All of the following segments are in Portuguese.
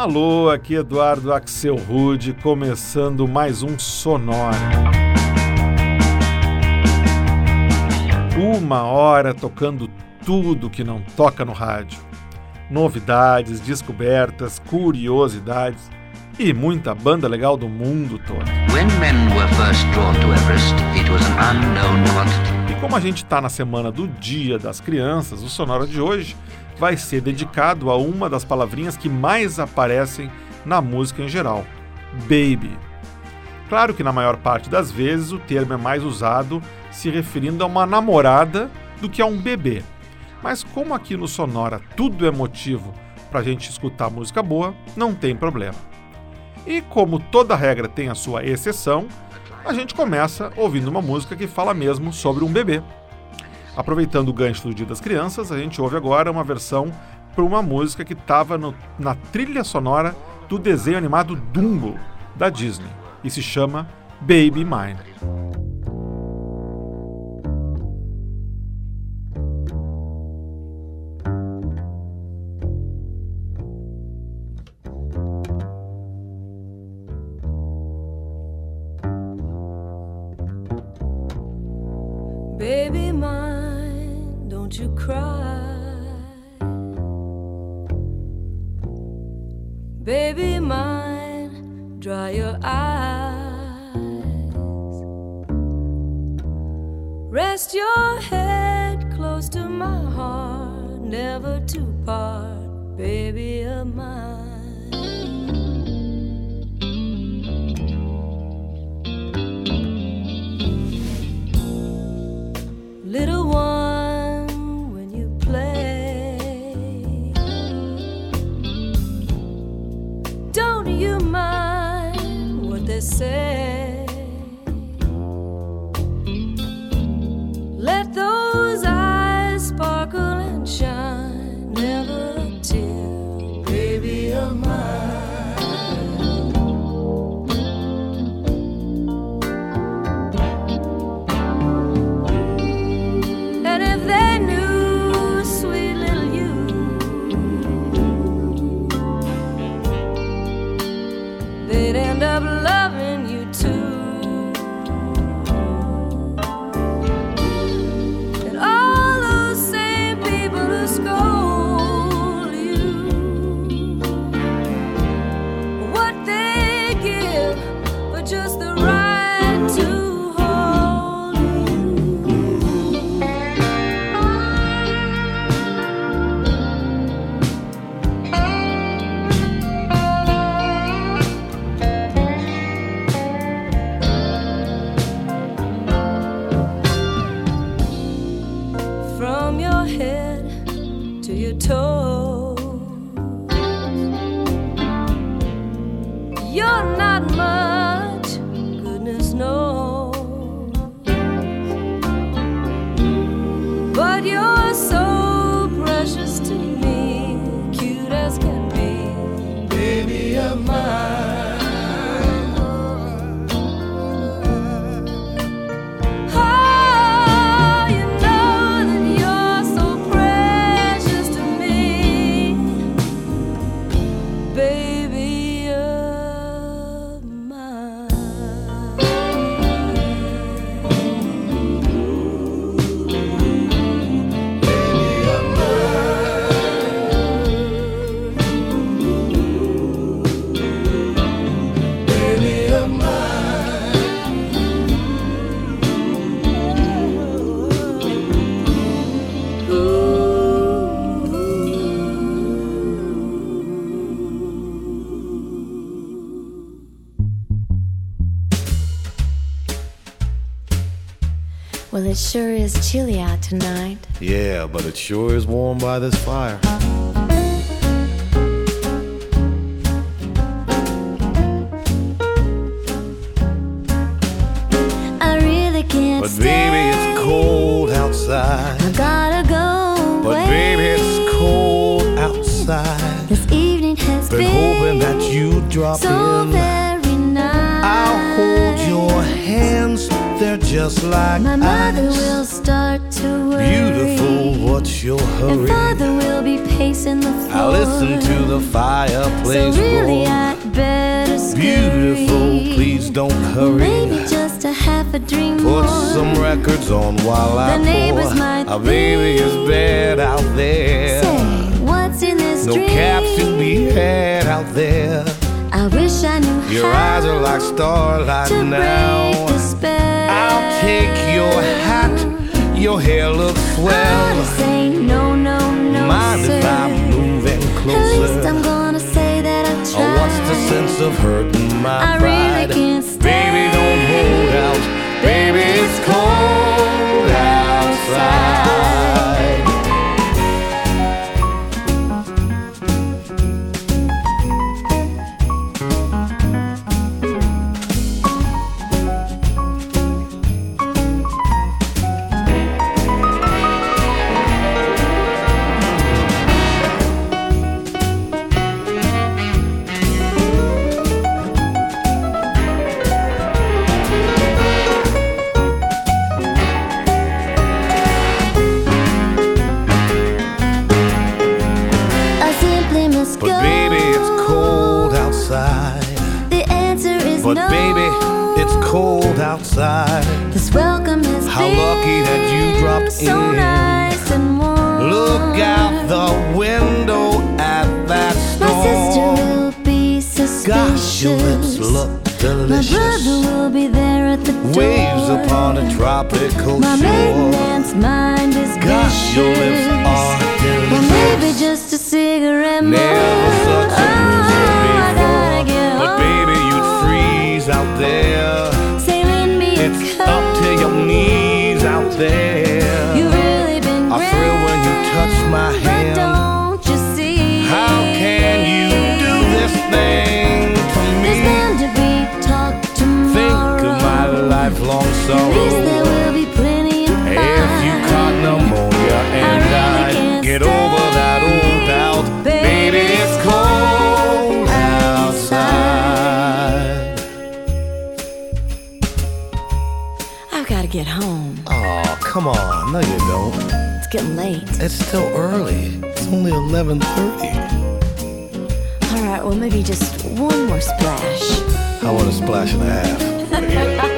Alô, aqui Eduardo Axel Rude, começando mais um Sonora. Uma hora tocando tudo que não toca no rádio. Novidades, descobertas, curiosidades e muita banda legal do mundo todo. e como a gente está na semana do Dia das Crianças, o Sonora de hoje vai ser dedicado a uma das palavrinhas que mais aparecem na música em geral: baby. Claro que na maior parte das vezes o termo é mais usado se referindo a uma namorada do que a um bebê. Mas como aqui no Sonora tudo é motivo para a gente escutar música boa, não tem problema. E como toda regra tem a sua exceção, a gente começa ouvindo uma música que fala mesmo sobre um bebê. Aproveitando o gancho do Dia das Crianças, a gente ouve agora uma versão para uma música que estava na trilha sonora do desenho animado Dumbo da Disney e se chama Baby Mine. Baby mine, dry your eyes. Rest your head close to my heart, never to part, baby of mine. diario it sure is chilly out tonight. Yeah, but it sure is warm by this fire. I really can't But baby, it's cold outside. I gotta go. But away. baby, it's cold outside. This evening has Been been hoping that you'd drop so in. very just like My mother ice. will start to worry. Beautiful, what's your hurry? And father will be pacing the floor. I listen to the fireplace So really, roar. I'd better scurry. Beautiful, please don't hurry. Maybe just a half a dream Put more. some records on while I The neighbors pour. might Our baby is bad out there. Say, what's in this No dream? caps to be had out there. I wish I knew Your eyes are like starlight now. Take your hat. Your hair looks I swell. say no, no, no, Mind sir. if I'm moving At least I'm closer? gonna say that I tried. Oh, what's the sense of hurting my I really pride? can't Baby, don't hold out. Baby, it's cold outside. This welcome has How been lucky that you dropped so in. nice and warm. Look out the window at that storm. My sister will be suspicious. Gosh, your lips look My brother will be there at the door. Waves upon a tropical My shore. aunt's mind is Gosh, your lips vicious. are Well, maybe delicious. just out there. Come on. No, you don't. It's getting late. It's still early. It's only 11.30. All right, well, maybe just one more splash. I want a splash and a half.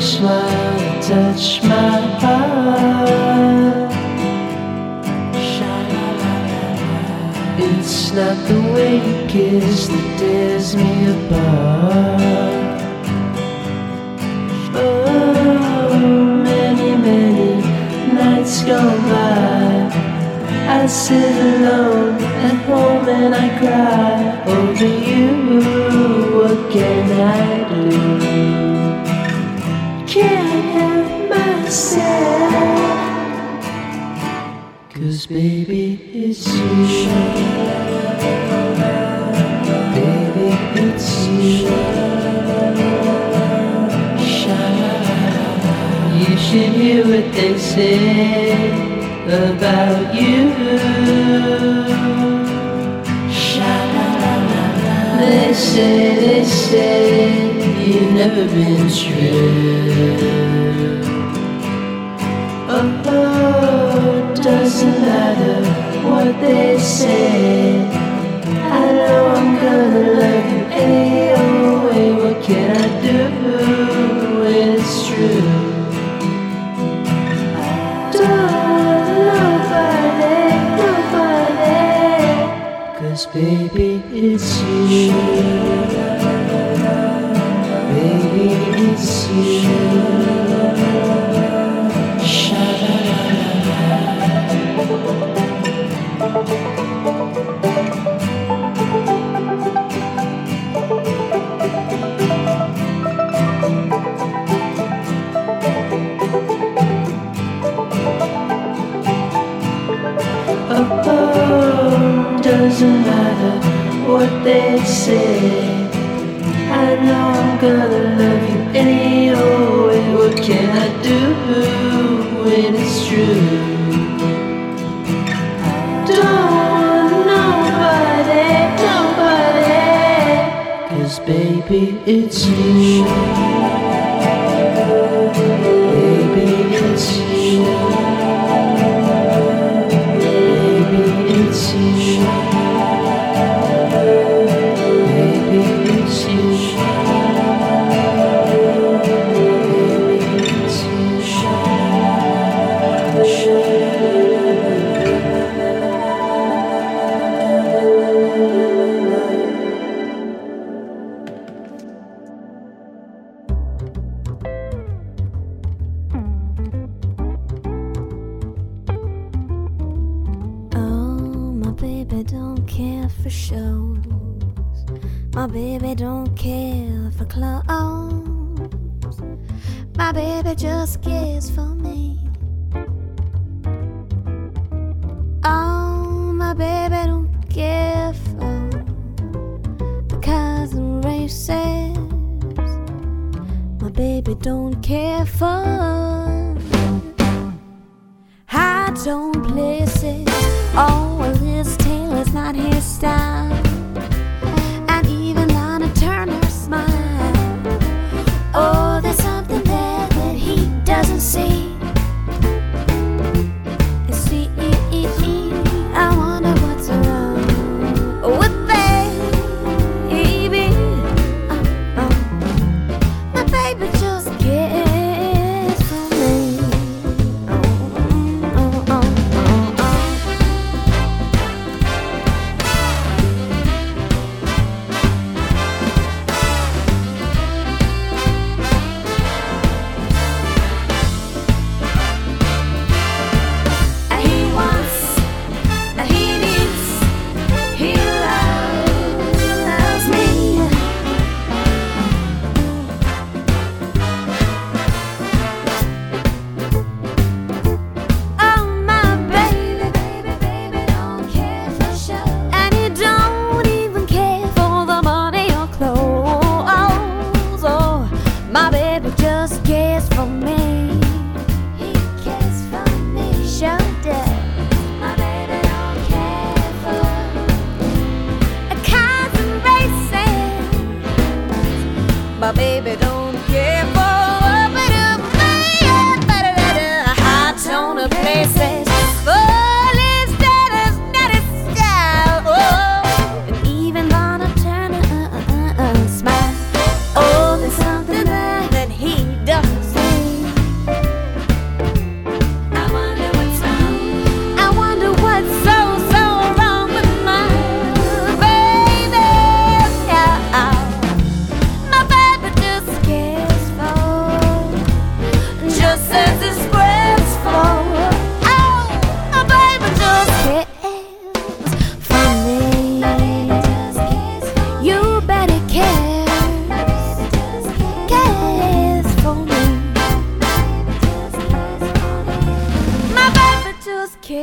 you smile that touch my heart. It's not the way you kiss that tears me apart. Oh, many, many nights gone by. I sit alone at home and I cry over you. What can I do? Cause baby, it's you. Baby, it's you. You should hear what they say about you. They say, they say you've never been true. Doesn't matter what they say. I know I'm gonna love you any old way. What can I do it's true? I don't nobody, nobody. Cause baby, it's you. Baby, it's you. doesn't matter what they say. I know I'm gonna love you anyway. What can I do when it's true? Baby, it's you.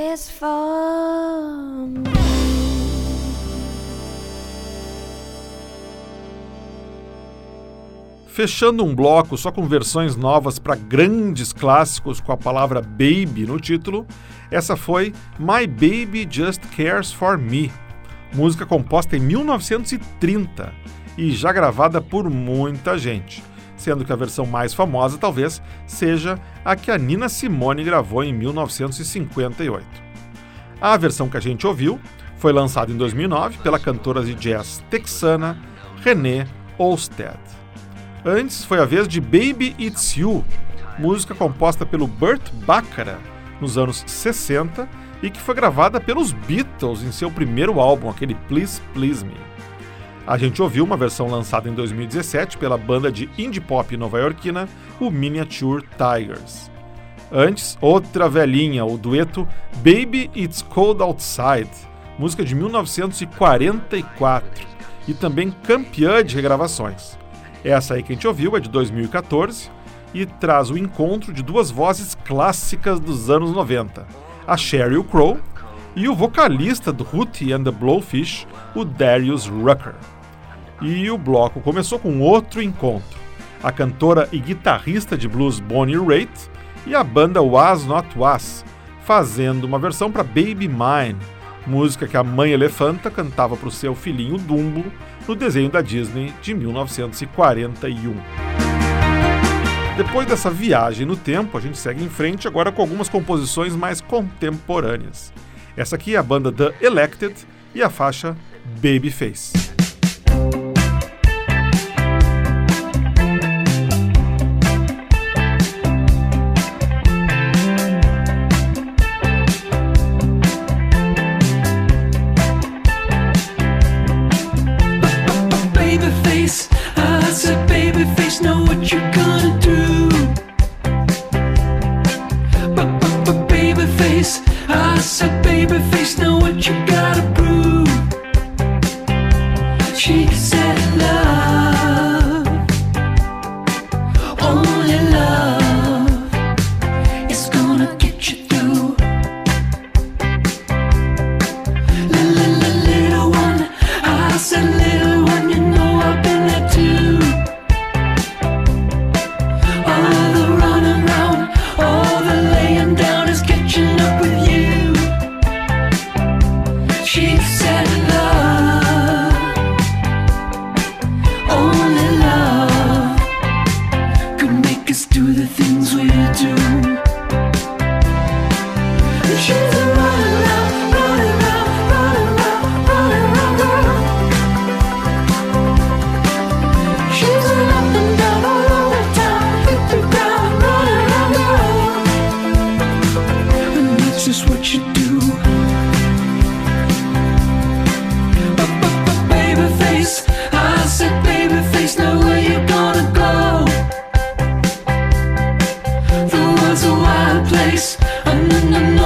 Cares for me. Fechando um bloco só com versões novas para grandes clássicos com a palavra baby no título, essa foi My Baby Just Cares for Me, música composta em 1930 e já gravada por muita gente, sendo que a versão mais famosa talvez seja a que a Nina Simone gravou em 1958. A versão que a gente ouviu foi lançada em 2009 pela cantora de jazz texana Renée Olstead. Antes foi a vez de Baby It's You, música composta pelo Burt Bacharach nos anos 60 e que foi gravada pelos Beatles em seu primeiro álbum, aquele Please Please Me. A gente ouviu uma versão lançada em 2017 pela banda de indie pop nova-iorquina, o Miniature Tigers. Antes, outra velhinha, o dueto Baby It's Cold Outside, música de 1944 e também campeã de regravações. Essa aí que a gente ouviu é de 2014 e traz o encontro de duas vozes clássicas dos anos 90, a Sheryl Crow e o vocalista do Hootie and the Blowfish, o Darius Rucker. E o bloco começou com outro encontro. A cantora e guitarrista de blues Bonnie Raitt e a banda Was Not Was, fazendo uma versão para Baby Mine, música que a mãe elefanta cantava para o seu filhinho Dumbo no desenho da Disney de 1941. Depois dessa viagem no tempo, a gente segue em frente agora com algumas composições mais contemporâneas. Essa aqui é a banda The Elected e a faixa Babyface. no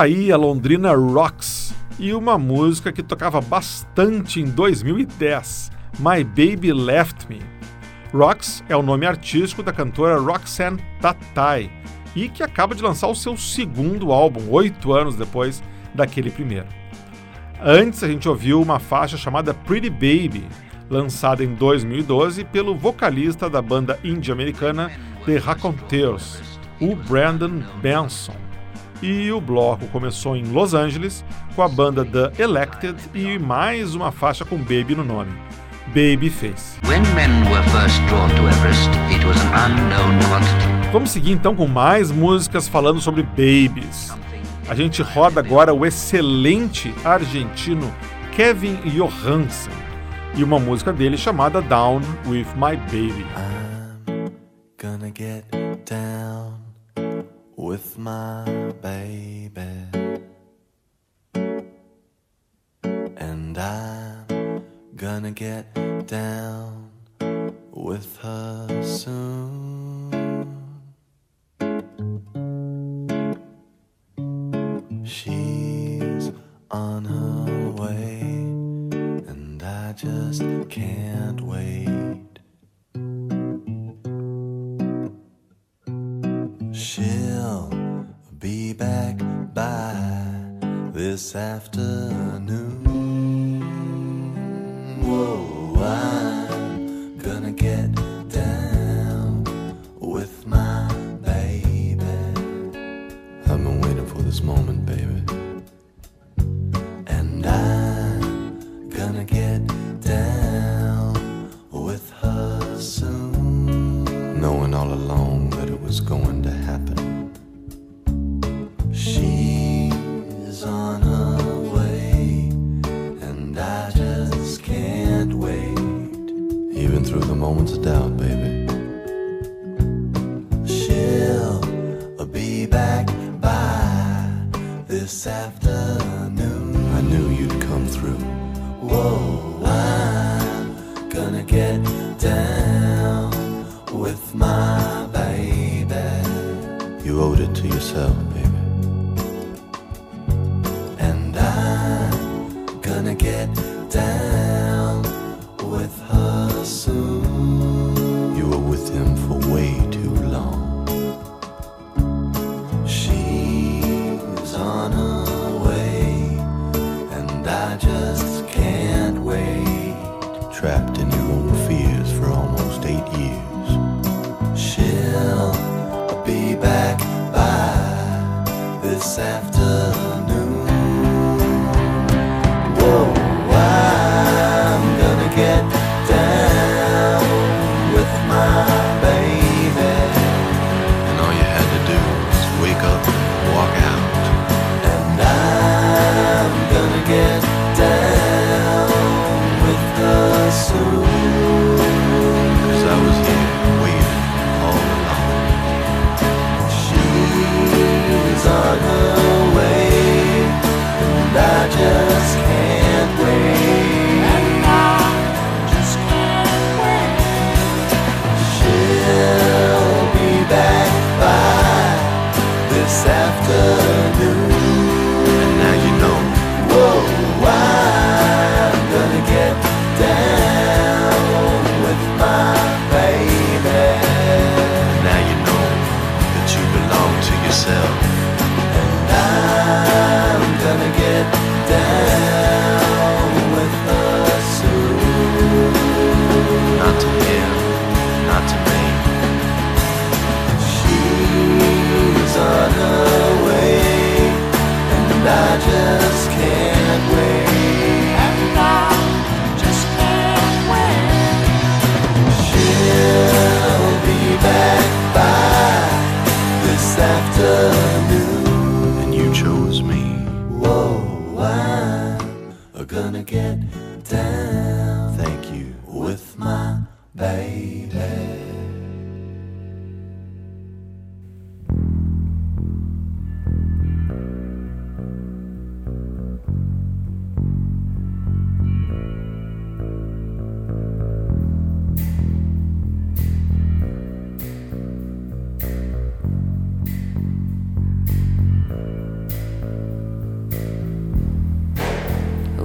Aí a Londrina Rocks e uma música que tocava bastante em 2010, My Baby Left Me. Rocks é o nome artístico da cantora Roxanne Tatai e que acaba de lançar o seu segundo álbum, oito anos depois daquele primeiro. Antes a gente ouviu uma faixa chamada Pretty Baby, lançada em 2012 pelo vocalista da banda indie-americana The Raconteurs, o Brandon Benson. E o bloco começou em Los Angeles com a banda The Elected e mais uma faixa com Baby no nome. Babyface. Vamos seguir então com mais músicas falando sobre babies. A gente roda agora o excelente argentino Kevin Johansen e uma música dele chamada Down with My Baby. I'm gonna get down. with my baby. And I'm gonna get down with her soon. She's on her way, and I just can't wait. She's be back by this afternoon.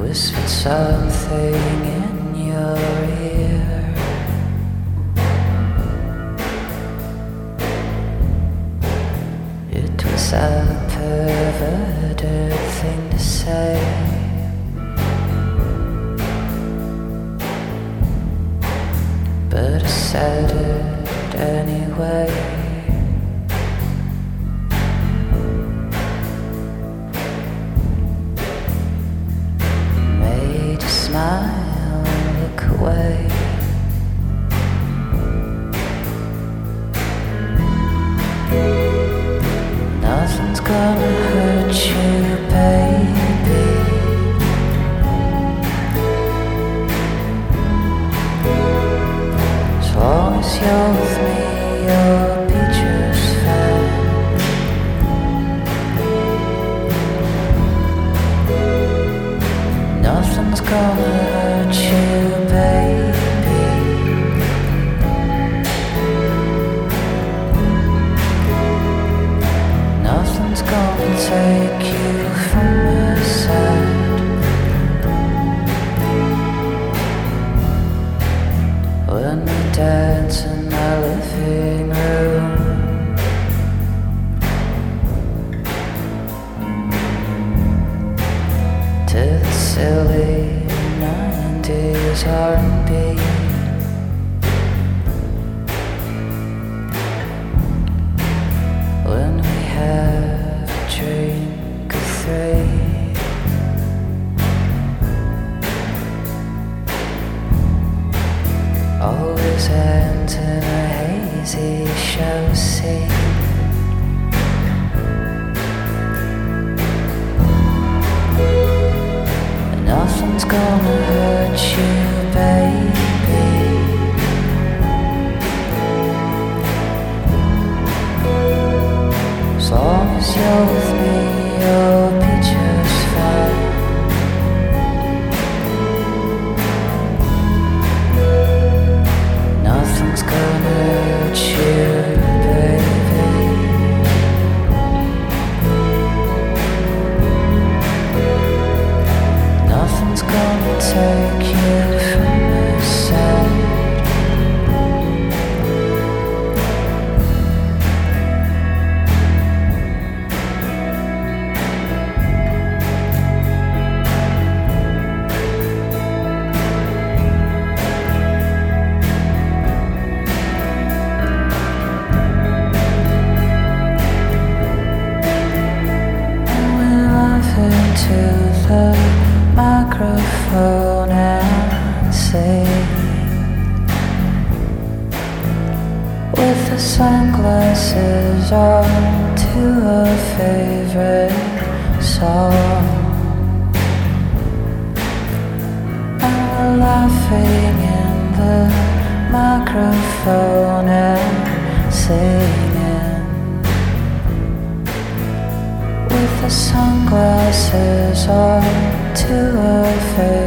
whispered something in your ear. It was a perverted thing to say. But I said it anyway. is hard to avoid.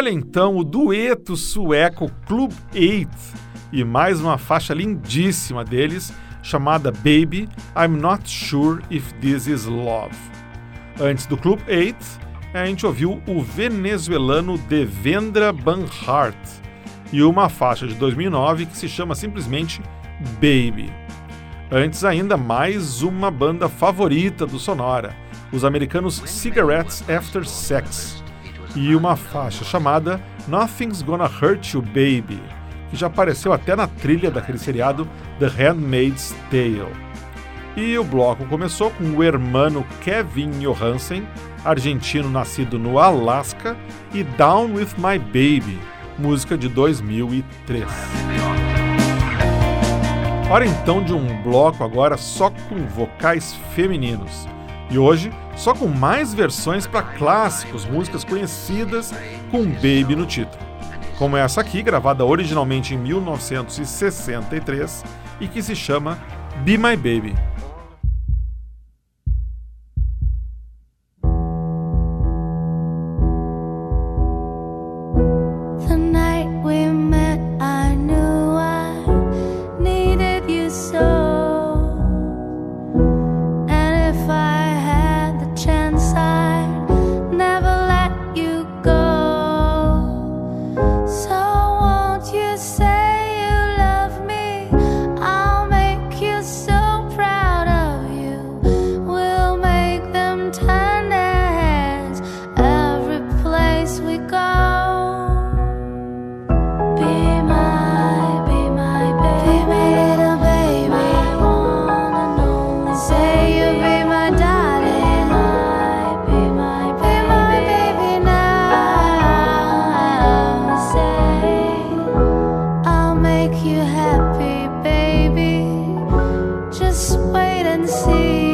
Olha então o dueto sueco Club 8 e mais uma faixa lindíssima deles chamada Baby, I'm Not Sure If This Is Love. Antes do Club 8, a gente ouviu o venezuelano Devendra Banhart e uma faixa de 2009 que se chama simplesmente Baby. Antes ainda, mais uma banda favorita do Sonora, os americanos Cigarettes After Sex, e uma faixa chamada Nothing's Gonna Hurt You Baby, que já apareceu até na trilha daquele seriado The Handmaid's Tale. E o bloco começou com o hermano Kevin Johansen, argentino nascido no Alasca, e Down With My Baby, música de 2003. Hora então de um bloco agora só com vocais femininos. E hoje, só com mais versões para clássicos, músicas conhecidas com Baby no título. Como essa aqui, gravada originalmente em 1963 e que se chama Be My Baby. Wait and see.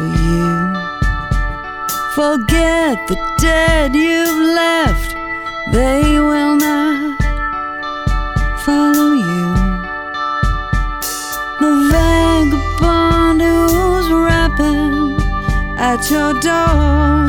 for you. Forget the dead you've left, they will not follow you. The vagabond who's rapping at your door.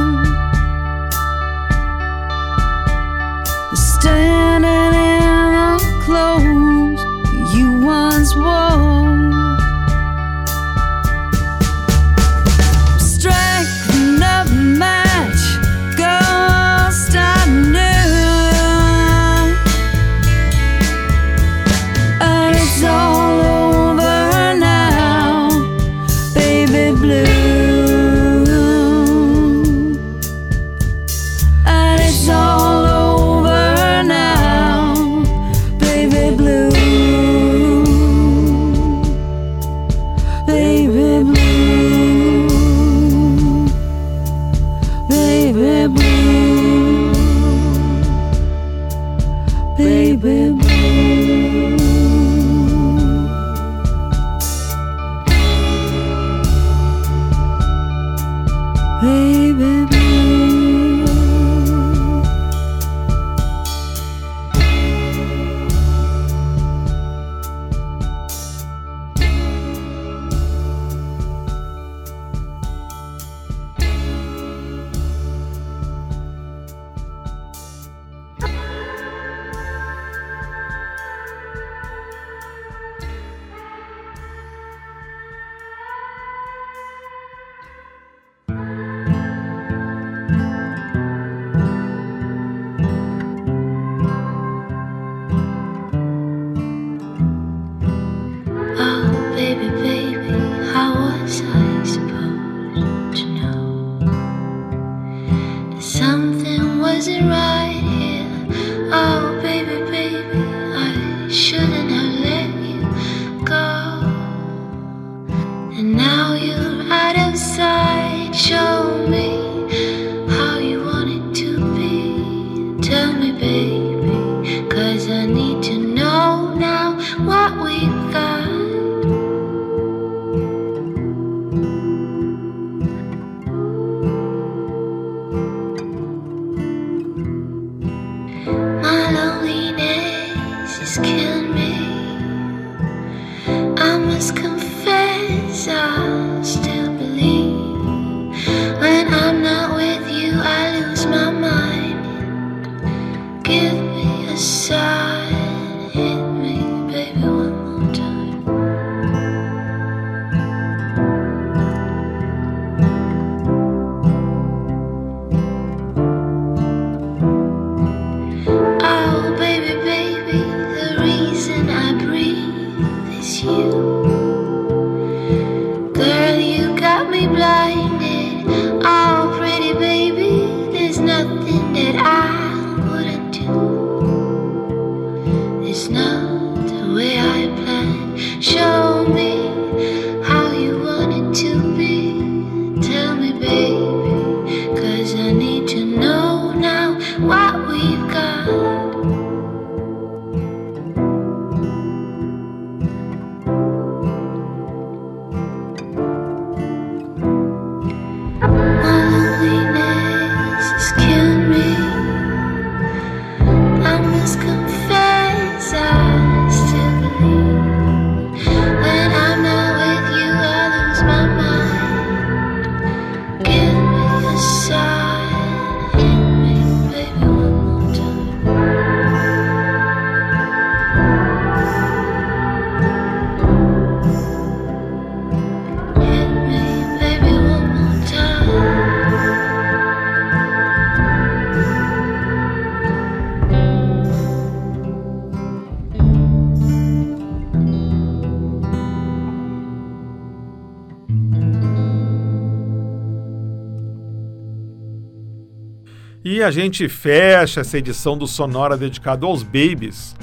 a gente fecha essa edição do Sonora dedicado aos babies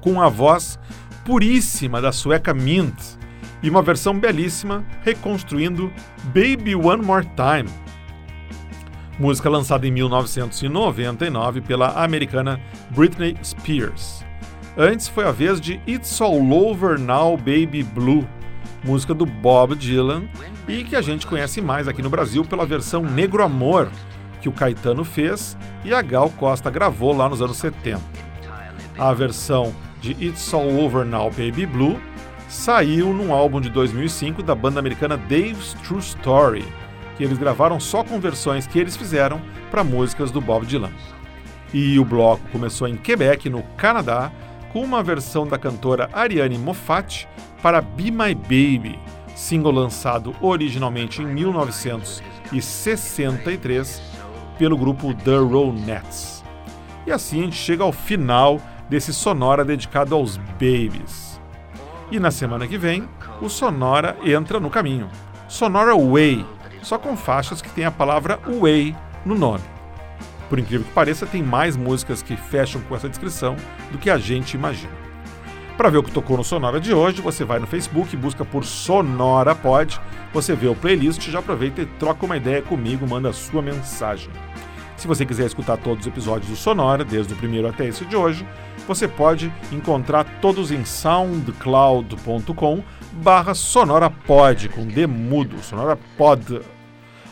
com a voz puríssima da sueca Mint e uma versão belíssima reconstruindo Baby One More Time. Música lançada em 1999 pela americana Britney Spears. Antes foi a vez de It's All Over Now Baby Blue, música do Bob Dylan e que a gente conhece mais aqui no Brasil pela versão Negro Amor, que o Caetano fez e a Gal Costa gravou lá nos anos 70. A versão de It's All Over Now Baby Blue saiu num álbum de 2005 da banda americana Dave's True Story, que eles gravaram só com versões que eles fizeram para músicas do Bob Dylan. E o bloco começou em Quebec, no Canadá, com uma versão da cantora Ariane Moffat para Be My Baby, single lançado originalmente em 1963 pelo grupo The Ronettes. E assim a gente chega ao final desse Sonora dedicado aos babies. E na semana que vem, o Sonora entra no caminho. Sonora Way, só com faixas que tem a palavra Way no nome. Por incrível que pareça, tem mais músicas que fecham com essa descrição do que a gente imagina. Para ver o que tocou no Sonora de hoje, você vai no Facebook, busca por Sonora Pod, você vê o playlist, já aproveita e troca uma ideia comigo, manda sua mensagem. Se você quiser escutar todos os episódios do Sonora, desde o primeiro até esse de hoje, você pode encontrar todos em soundcloud.com barra sonorapod, com D mudo, sonorapod.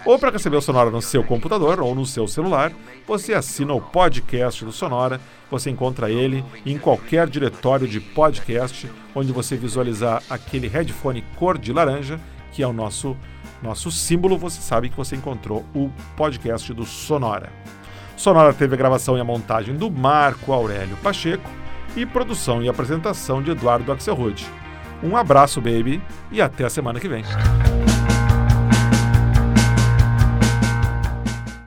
Ou para receber o Sonora no seu computador ou no seu celular, você assina o podcast do Sonora. Você encontra ele em qualquer diretório de podcast, onde você visualizar aquele headphone cor de laranja, que é o nosso, nosso símbolo, você sabe que você encontrou o podcast do Sonora. Sonora teve a gravação e a montagem do Marco Aurélio Pacheco e produção e apresentação de Eduardo Axelrod. Um abraço, baby, e até a semana que vem.